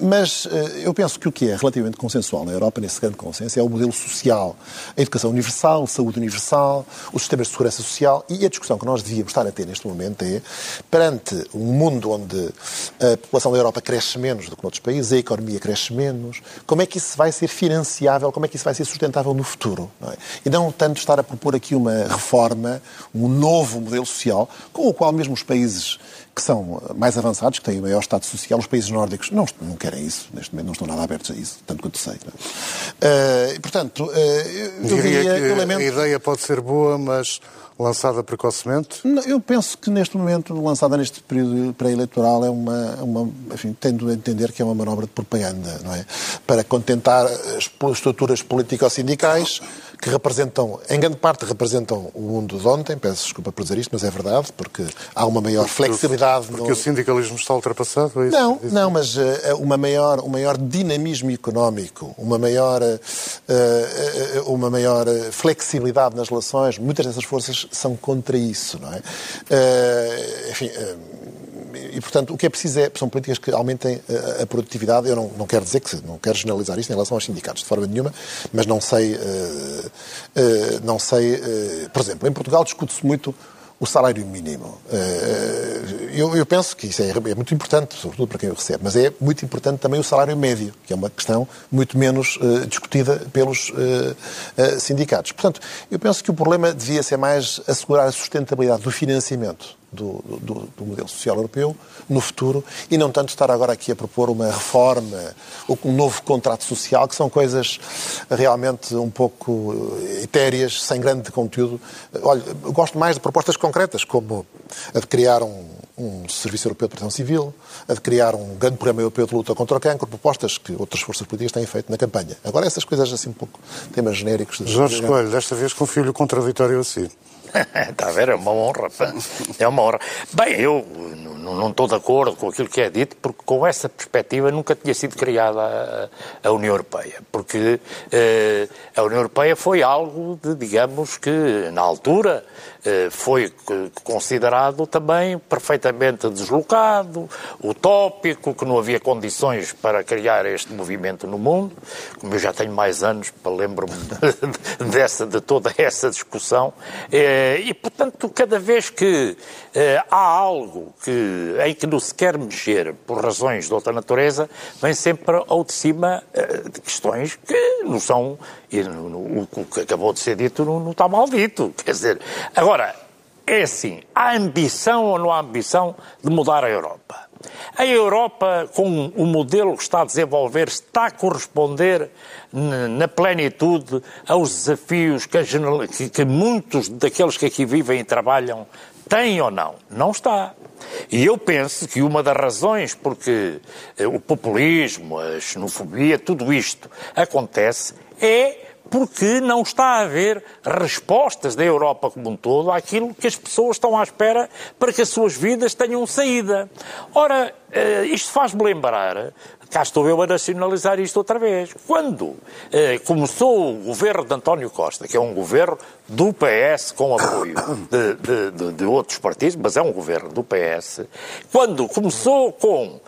S2: Mas eh, eu penso que o que é relativamente consensual na Europa, nesse grande consenso, é o modelo social. A educação universal, a saúde universal, os sistemas de segurança social e a discussão que nós devíamos estar a ter neste momento é, perante um mundo onde a população da Europa cresce menos do que noutros países, a economia cresce menos, como é que isso vai ser financiável, como é que isso vai ser sustentável no futuro? Não é? E não tanto estar a propor aqui uma reforma, um novo modelo social, com o qual mesmo os países que são mais avançados, que têm o maior Estado social, os países nórdicos não, não querem isso, neste momento não estão nada abertos a isso, tanto quanto sei. Uh, portanto, uh, eu,
S1: diria, diria que lamento... a ideia pode ser boa, mas lançada precocemente?
S2: Não, eu penso que neste momento, lançada neste período pré-eleitoral, é uma, uma, enfim, tendo a entender que é uma manobra de propaganda, não é? Para contentar as estruturas político-sindicais que representam, em grande parte representam o mundo de ontem, peço desculpa por dizer isto, mas é verdade, porque há uma maior flexibilidade...
S1: Porque no... o sindicalismo está ultrapassado? É
S2: isso? Não, não, mas uh, uma maior, um maior dinamismo económico, uma maior, uh, uh, uma maior flexibilidade nas relações, muitas dessas forças são contra isso, não é? enfim e, portanto, o que é preciso é, são políticas que aumentem a, a produtividade. Eu não, não quero dizer que, não quero generalizar isto em relação aos sindicatos, de forma nenhuma, mas não sei, uh, uh, não sei, uh, por exemplo, em Portugal discute-se muito o salário mínimo. Eu, eu, penso que isso é, é, muito importante, sobretudo para quem o recebe, mas é muito importante também o salário médio, que é uma questão muito menos discutida pelos sindicatos. Portanto, eu penso que o problema devia ser mais assegurar a sustentabilidade do financiamento do, do, do, modelo social europeu no futuro e não tanto estar agora aqui a propor uma reforma ou um novo contrato social, que são coisas realmente um pouco etéreas, sem grande conteúdo. Olha, gosto mais de propostas concretas, como a de criar um, um Serviço Europeu de Proteção Civil, a de criar um grande programa europeu de luta contra o cancro, propostas que outras forças políticas têm feito na campanha. Agora, essas coisas assim um pouco temas genéricos.
S1: Jorge Coelho, desta vez confio-lhe o contraditório a si.
S4: Está a ver? É uma honra. É uma honra. Bem, eu não estou de acordo com aquilo que é dito, porque com essa perspectiva nunca tinha sido criada a, a União Europeia. Porque eh, a União Europeia foi algo de, digamos que, na altura, foi considerado também perfeitamente deslocado, utópico, que não havia condições para criar este movimento no mundo. Como eu já tenho mais anos, lembro-me dessa, de toda essa discussão. Eh, e, portanto, cada vez que eh, há algo que, em que não se quer mexer por razões de outra natureza, vem sempre ao de cima questões que não são. O que acabou de ser dito não, está mal dito. Quer dizer, agora, é assim, há ambição ou não há ambição de mudar a Europa? A Europa, com o modelo que está a desenvolver, está a corresponder na plenitude aos desafios que, que, que muitos daqueles que aqui vivem e trabalham têm ou não? Não está. E eu penso que uma das razões porque eh, o populismo, a xenofobia, tudo isto acontece é porque não está a haver respostas da Europa como um todo àquilo que as pessoas estão à espera para que as suas vidas tenham saída. Ora, uh, isto faz-me lembrar, cá estou eu a nacionalizar isto outra vez, quando uh, começou o governo de António Costa, que é um governo do PS com apoio de, de, de, de outros partidos, mas é um governo do PS, quando começou com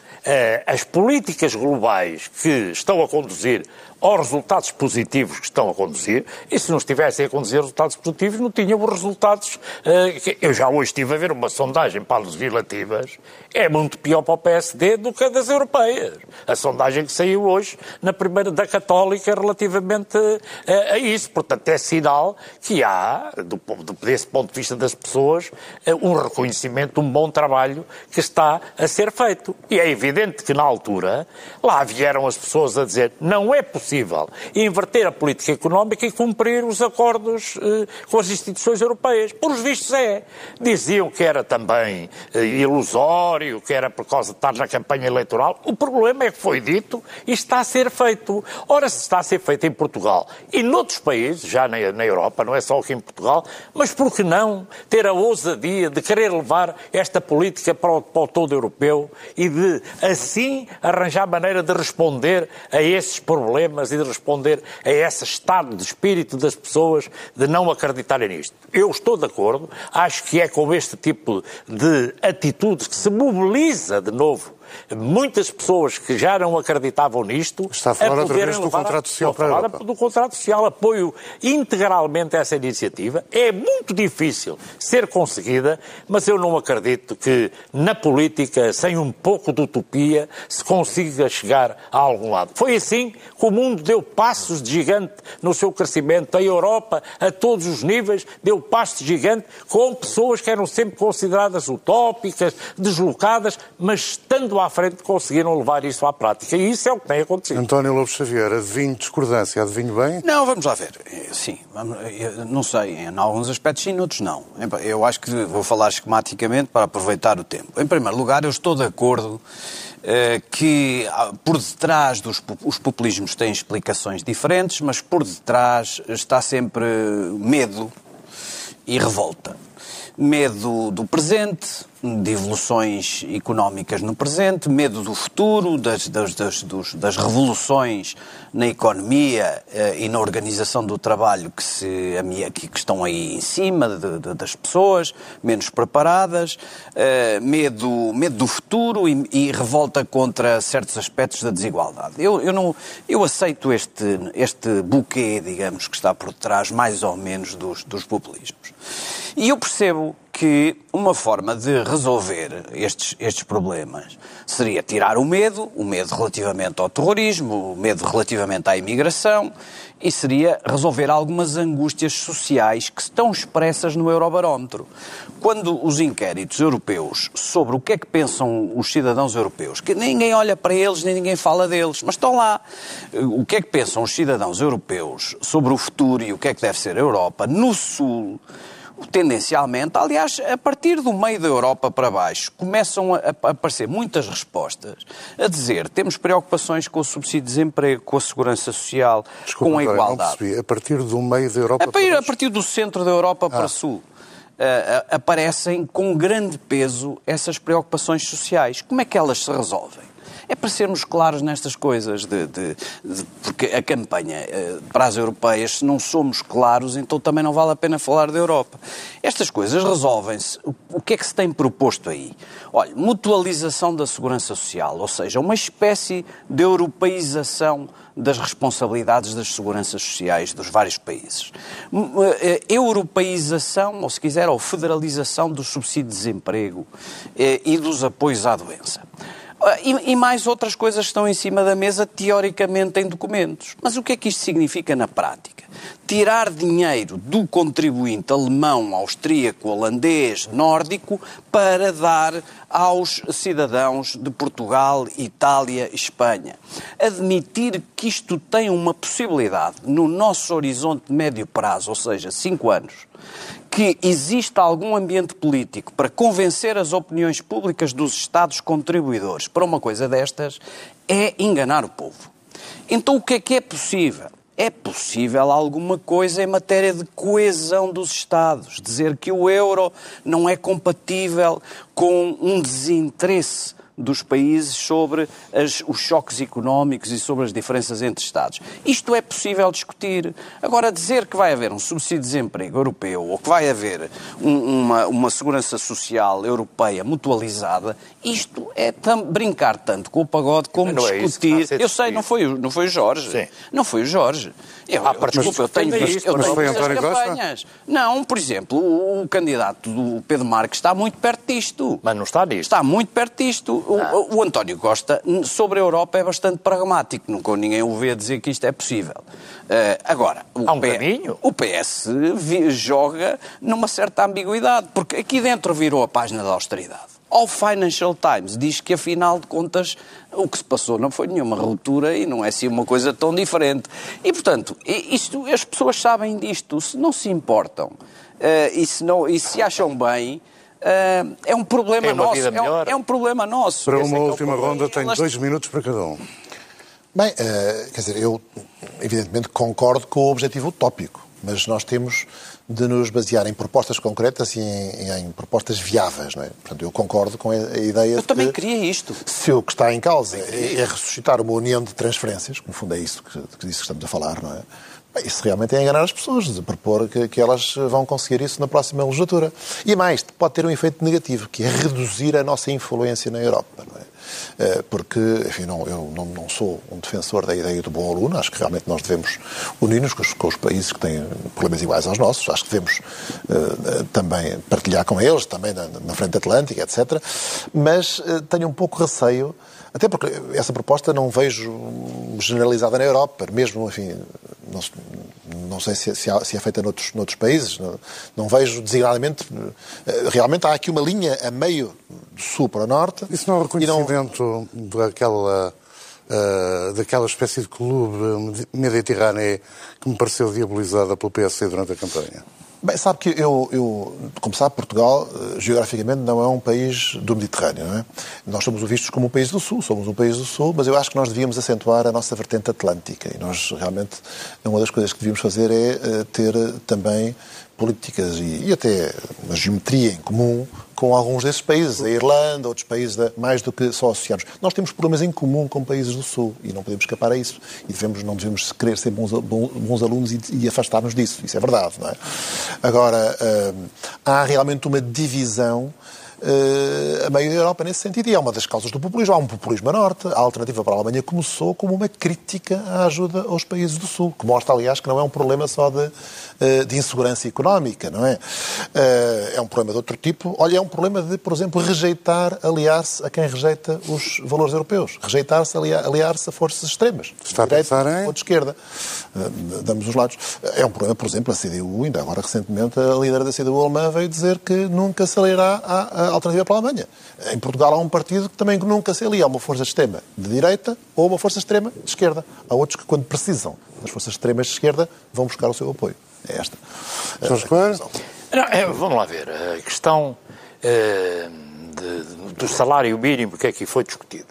S4: as políticas globais que estão a conduzir aos resultados positivos que estão a conduzir, e se não estivessem a conduzir resultados positivos, não tinham os resultados. Uh, eu já hoje estive a ver uma sondagem para as legislativas, é muito pior para o PSD do que a das europeias. A sondagem que saiu hoje na primeira da Católica relativamente a, a isso. Portanto, é sinal que há, do, do, desse ponto de vista das pessoas, uh, um reconhecimento, um bom trabalho que está a ser feito. E é evidente que na altura lá vieram as pessoas a dizer não é possível possível inverter a política económica e cumprir os acordos eh, com as instituições europeias. Por os vistos é. Diziam que era também eh, ilusório, que era por causa de estar na campanha eleitoral. O problema é que foi dito e está a ser feito. Ora, se está a ser feito em Portugal e noutros países, já na, na Europa, não é só aqui em Portugal, mas por que não ter a ousadia de querer levar esta política para o, para o todo europeu e de, assim, arranjar maneira de responder a esses problemas problemas e de responder a esse estado de espírito das pessoas de não acreditarem nisto. Eu estou de acordo, acho que é com este tipo de atitudes que se mobiliza de novo muitas pessoas que já não acreditavam nisto.
S1: Está a falar outra vez do contrato social para a Europa.
S4: Do contrato social, apoio integralmente essa iniciativa. É muito difícil ser conseguida, mas eu não acredito que na política, sem um pouco de utopia, se consiga chegar a algum lado. Foi assim que o mundo deu passos de gigante no seu crescimento. A Europa, a todos os níveis, deu passos de gigante com pessoas que eram sempre consideradas utópicas, deslocadas, mas estando à frente conseguiram levar isso à prática. E isso é o que tem acontecido.
S1: António Lobo Xavier, adivinho discordância, adivinho bem?
S3: Não, vamos lá ver. Sim, não sei, em alguns aspectos sim, em outros não. Eu acho que vou falar esquematicamente para aproveitar o tempo. Em primeiro lugar, eu estou de acordo eh, que ah, por detrás dos os populismos têm explicações diferentes, mas por detrás está sempre medo e revolta medo do presente, de evoluções económicas no presente, medo do futuro, das, das, das, das revoluções na economia eh, e na organização do trabalho que, se, que, que estão aí em cima de, de, das pessoas, menos preparadas, eh, medo, medo do futuro e, e, revolta contra certos aspectos da desigualdade. Eu, eu, não, eu aceito este, este buquê, digamos, que está por detrás, mais ou menos, dos, dos populismos. E eu percebo que uma forma de resolver estes, estes problemas seria tirar o medo, o medo relativamente ao terrorismo, o medo relativamente à imigração, e seria resolver algumas angústias sociais que estão expressas no Eurobarómetro. Quando os inquéritos europeus sobre o que é que pensam os cidadãos europeus, que ninguém olha para eles nem ninguém fala deles, mas estão lá, o que é que pensam os cidadãos europeus sobre o futuro e o que é que deve ser a Europa, no Sul, tendencialmente, aliás, a partir do meio da Europa para baixo, começam a aparecer muitas respostas a dizer temos preocupações com o subsídio de desemprego, com a segurança social,
S1: Desculpa,
S3: com a igualdade.
S1: Percebi. A partir do meio da Europa
S3: a partir, para baixo? A partir do centro da Europa ah. para sul. Uh, aparecem com grande peso essas preocupações sociais. Como é que elas se resolvem? É para sermos claros nestas coisas, de, de, de, porque a campanha eh, para as europeias, se não somos claros, então também não vale a pena falar da Europa. Estas coisas resolvem-se. O que é que se tem proposto aí? Olha, mutualização da segurança social, ou seja, uma espécie de europeização das responsabilidades das seguranças sociais dos vários países. Eh, europeização, ou se quiser, ou federalização do subsídio de desemprego eh, e dos apoios à doença. Ah, e, e, mais outras coisas estão em cima da mesa, teoricamente, em documentos. Mas o que é que isto significa na prática? Tirar dinheiro do contribuinte alemão, austríaco, holandês, nórdico, para dar aos cidadãos de Portugal, Itália Espanha. Admitir que isto tem uma possibilidade no nosso horizonte de médio prazo, ou seja, cinco anos, que exista algum ambiente político para convencer as opiniões públicas dos Estados contribuidores para uma coisa destas é enganar o povo. Então o que é que é possível? É possível alguma coisa em matéria de coesão dos Estados. Dizer que o euro não é compatível com um desinteresse dos países sobre as, os choques económicos e sobre as diferenças entre Estados. Isto é possível discutir. Agora, dizer que vai haver um subsídio de desemprego europeu ou que vai haver um, uma, uma segurança social europeia mutualizada, isto é tam, brincar tanto com o pagode como
S4: não é
S3: discutir.
S4: ser
S3: eu sei, não foi, não foi o Jorge.
S4: Sim.
S3: Não foi o Jorge. Eu,
S4: Ah,
S3: eu,
S4: mas
S3: desculpa, eu tenho
S4: isto,
S3: eu
S4: mas
S3: tenho
S1: foi
S3: visto as
S1: António Costa?
S3: campanhas. Não, por exemplo, o, o candidato do Pedro Marques está muito perto disto.
S4: Mas não está nisto.
S3: Está muito perto disto. O,
S4: Ah.
S3: o- o António Costa, sobre a Europa, é bastante pragmático. Nunca ninguém o vê dizer que isto é possível. Eh, agora, o,
S4: Há um
S3: P-
S4: caminho.
S3: o PS vi- joga numa certa ambiguidade, porque aqui dentro virou a página da austeridade. Ao Financial Times diz que, afinal de contas, o que se passou não foi nenhuma ruptura e não é assim uma coisa tão diferente. E, portanto, i- isto, as pessoas sabem disto. Se não se importam eh, e, se não, e se acham bem, eh, é um problema nosso.
S4: vida
S3: É um,
S4: melhor.
S3: é um problema nosso.
S1: Para
S3: é
S1: uma
S3: é
S1: última
S3: problema.
S1: ronda, tenho
S3: Elas-
S1: dois minutos para cada um.
S2: Bem, eh, quer dizer, eu evidentemente concordo com o objetivo utópico, mas nós temos de nos basear em propostas concretas e em, em propostas viáveis, não é? Portanto, eu concordo com a, a ideia
S3: Eu
S2: de
S3: também
S2: que
S3: queria isto.
S2: se o que está em causa é, é ressuscitar uma união de transferências, que no fundo é isso que, que disso que estamos a falar, não é? Bem, Isso realmente é enganar as pessoas, de propor que, que elas vão conseguir isso na próxima legislatura. E mais, pode ter um efeito negativo, que é reduzir a nossa influência na Europa, não é? Eh, Porque, enfim, não, eu não, não sou um defensor da ideia do bom aluno, acho que realmente nós devemos unir-nos com com os países que têm problemas iguais aos nossos, acho que devemos eh, também partilhar com eles, também na, na frente atlântica, etc. Mas eh, tenho um pouco receio, até porque essa proposta não vejo generalizada na Europa, mesmo, enfim, não, não sei se, se há- se é feita noutros, noutros países, não, não vejo designadamente. eh, Realmente há aqui uma linha a meio do sul para o norte.
S1: Isso não é um
S2: e não-
S1: reconhecimento daquela, ah, daquela espécie de clube mediterrâneo que me pareceu diabolizada pelo PSD durante a campanha?
S2: Bem, sabe que eu, eu, como sabe, Portugal, eh, geograficamente, não é um país do Mediterrâneo, não é? Nós somos vistos como um país do Sul, somos um país do Sul, mas eu acho que nós devíamos acentuar a nossa vertente atlântica. E nós, realmente, uma das coisas que devíamos fazer é eh, ter eh, também políticas e, e até uma geometria em comum com alguns desses países, a Irlanda, outros países mais do que só associados. Nós temos problemas em comum com países do Sul e não podemos escapar a isso. E devemos, não devemos querer ser bons, bons- alunos e, e afastar-nos disso. Isso é verdade, não é? Agora, hum, há realmente uma divisão eh, a meio da Europa nesse sentido. E é uma das causas do populismo. Há um populismo a norte. A alternativa para a Alemanha começou como uma crítica à ajuda aos países do Sul, que mostra, aliás, que não é um problema só de, de insegurança económica, não é? Eh, É um problema de outro tipo. Olha, é um problema de, por exemplo, rejeitar, aliar-se a quem rejeita os valores europeus. Rejeitar-se, alia- aliar-se a forças extremas.
S1: Está
S2: de direita
S1: em-
S2: ou de esquerda. Eh, Damos os lados. É um problema, por exemplo, a CDU, ainda agora recentemente, a líder da CDU alemã veio dizer que nunca se aliará à, alternativa para a Alemanha. Em Portugal há um partido que também nunca se alia a uma força extrema de direita ou uma força extrema de esquerda. Há outros que, quando precisam das forças extremas de esquerda, vão buscar o seu apoio. É esta.
S1: Jorge Coelho?
S4: É, vamos lá ver. A questão eh, de- do salário mínimo que aqui foi discutido.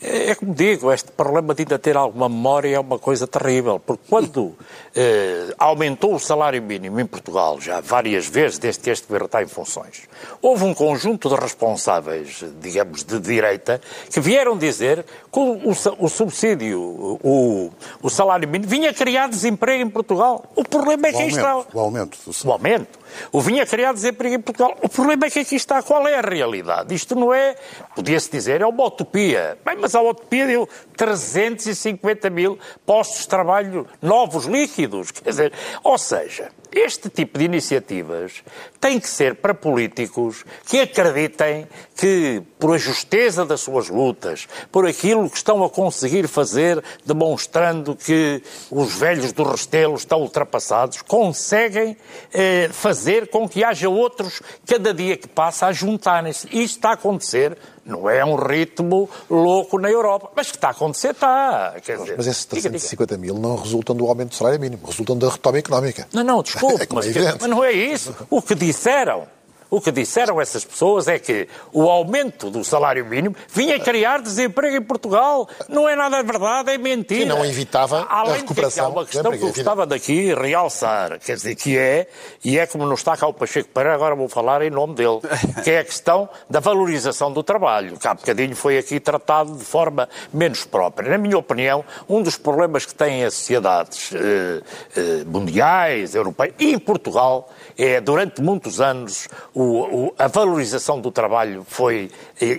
S4: É, é como digo, este problema de ainda ter alguma memória é uma coisa terrível, porque quando eh, aumentou o salário mínimo em Portugal, já várias vezes, desde que este governo está em funções, houve um conjunto de responsáveis, digamos, de direita, que vieram dizer que o, o o subsídio, o, o salário mínimo, vinha criar desemprego em Portugal. O problema é que aí está.
S1: aumento, o aumento do
S4: O aumento. O vinha criar desemprego em Portugal. O problema é que aqui está. Qual é a realidade? Isto não é, podia-se dizer, é uma utopia. Bem, mas a deu 350 mil postos de trabalho novos, líquidos. Quer dizer, ou seja, este tipo de iniciativas tem que ser para políticos que acreditem que, por a justeza das suas lutas, por aquilo que estão a conseguir fazer, demonstrando que os velhos do Restelo estão ultrapassados, conseguem eh, fazer com que haja outros, cada dia que passa, a juntarem-se. Isto está a acontecer. Não é um ritmo louco na Europa, mas que está a acontecer, está. Quer dizer,
S2: Mas esses
S4: diga, diga.
S2: 350 mil não resultam do aumento do salário mínimo, resultam da retoma económica.
S4: Não, não, desculpe,
S2: É
S4: mas,
S2: é
S4: mas não é isso. O que disseram O que disseram essas pessoas é que o aumento do salário mínimo vinha criar desemprego em Portugal. Não é nada verdade, é mentira.
S2: E não evitava
S4: Além
S2: a recuperação.
S4: Que há uma questão que eu gostava daqui realçar, quer dizer, que é, e é como não está cá o Pacheco Pereira, agora vou falar em nome dele, que é a questão da valorização do trabalho, que há bocadinho foi aqui tratado de forma menos própria. Na minha opinião, um dos problemas que têm as sociedades eh, eh, mundiais, europeias e em Portugal é, durante muitos anos, o, o, a valorização do trabalho foi eh,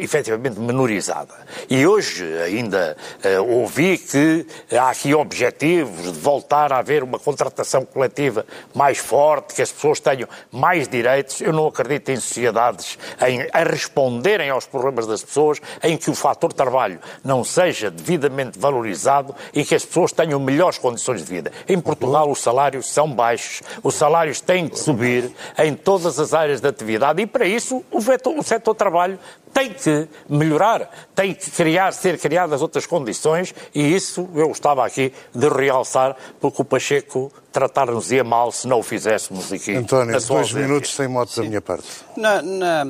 S4: efetivamente menorizada. E hoje ainda eh, ouvi que há aqui objetivos de voltar a haver uma contratação coletiva mais forte, que as pessoas tenham mais direitos. Eu não acredito em sociedades em, a responderem aos problemas das pessoas em que o fator trabalho não seja devidamente valorizado e que as pessoas tenham melhores condições de vida. Em Portugal, os salários são baixos, os salários têm que subir em todas as áreas da atividade e, para isso, o, vetor, o setor trabalho tem que melhorar, tem que criar, ser criadas outras condições e isso eu gostava aqui de realçar porque o Pacheco tratar-nos-ia mal se não o fizéssemos aqui.
S1: António, dois ausência. minutos sem moto da minha parte.
S3: Na, na,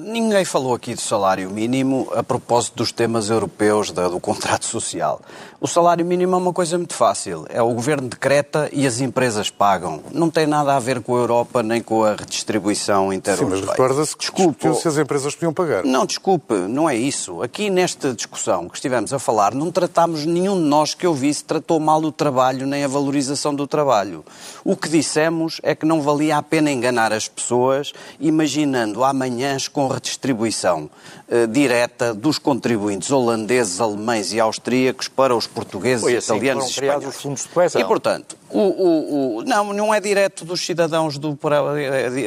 S3: ninguém falou aqui do salário mínimo a propósito dos temas europeus da, do contrato social. O salário mínimo é uma coisa muito fácil. É o governo decreta e as empresas pagam. Não tem nada a ver com a Europa nem com a redistribuição interna.
S1: Sim, mas recorda-se que Desculpa, se as empresas podiam pagar.
S3: Não, desculpe, não é isso. Aqui nesta discussão que estivemos a falar, não tratámos nenhum de nós que eu visse tratou mal o trabalho nem a valorização do trabalho. O que dissemos é que não valia a pena enganar as pessoas imaginando amanhãs com redistribuição eh, direta dos contribuintes holandeses, alemães e austríacos para os portugueses,
S4: Foi
S3: assim italianos e
S4: espanhóis. os fundos de coesão.
S3: E, portanto, o, o, o, não, não é direto dos cidadãos, do,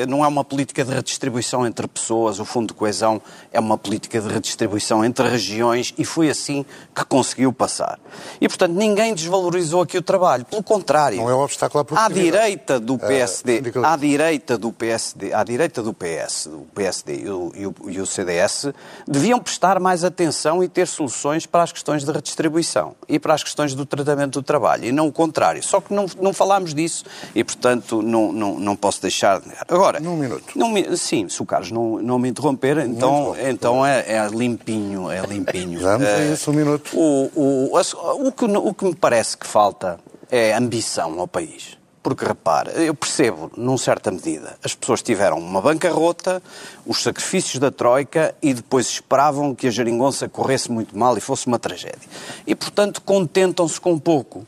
S3: não é uma política de redistribuição entre pessoas, o Fundo de Coesão é uma política de redistribuição entre regiões e foi assim que conseguiu passar. E, portanto, ninguém desvalorizou aqui o trabalho, pelo contrário.
S1: Não é um obstáculo à
S3: À direita do PSD, uh, à direita do PSD, à direita do PS, o PSD e o, e, o, e o CDS, deviam prestar mais atenção e ter soluções para as questões de redistribuição e para as questões do tratamento do trabalho, e não o contrário. Só que não não falámos disso e, portanto, não, não, não posso deixar de negar. Agora,
S1: num minuto.
S3: Não me, sim, se o Carlos não, não me interromper, então, então é, é limpinho, é limpinho.
S1: Vamos a isso, um minuto.
S3: O, o, o, que, o que me parece que falta é ambição ao país. Porque, repare, eu percebo, num certa medida, as pessoas tiveram uma bancarrota, os sacrifícios da Troika e depois esperavam que a geringonça corresse muito mal e fosse uma tragédia. E, portanto, contentam-se com pouco. Uh,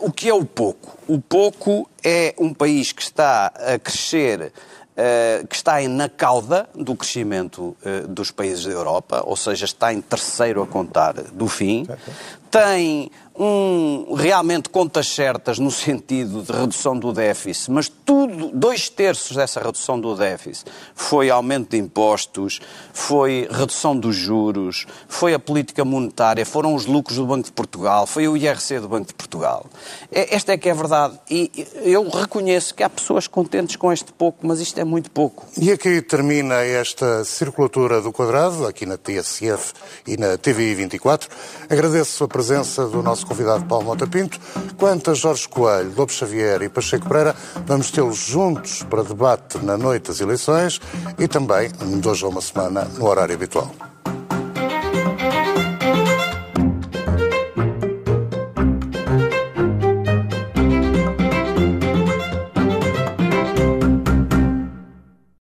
S3: o que é o pouco? O pouco é um país que está a crescer Uh, que está na cauda do crescimento uh, dos países da Europa, ou seja, está em terceiro a contar do fim, tem um, realmente contas certas no sentido de redução do déficit, mas tudo, dois terços dessa redução do déficit foi aumento de impostos, foi redução dos juros, foi a política monetária, foram os lucros do Banco de Portugal, foi o IRC do Banco de Portugal. Esta é que é a verdade. E eu reconheço que há pessoas contentes com este pouco, mas isto é muito pouco.
S1: E aqui termina esta circulatura do quadrado, aqui na TSF e na TVI 24. Agradeço a presença do nosso convidado Paulo Mota Pinto. Quanto a Jorge Coelho, Lopes Xavier e Pacheco Pereira, vamos tê-los juntos para debate na noite das eleições e também de hoje a uma semana no horário habitual.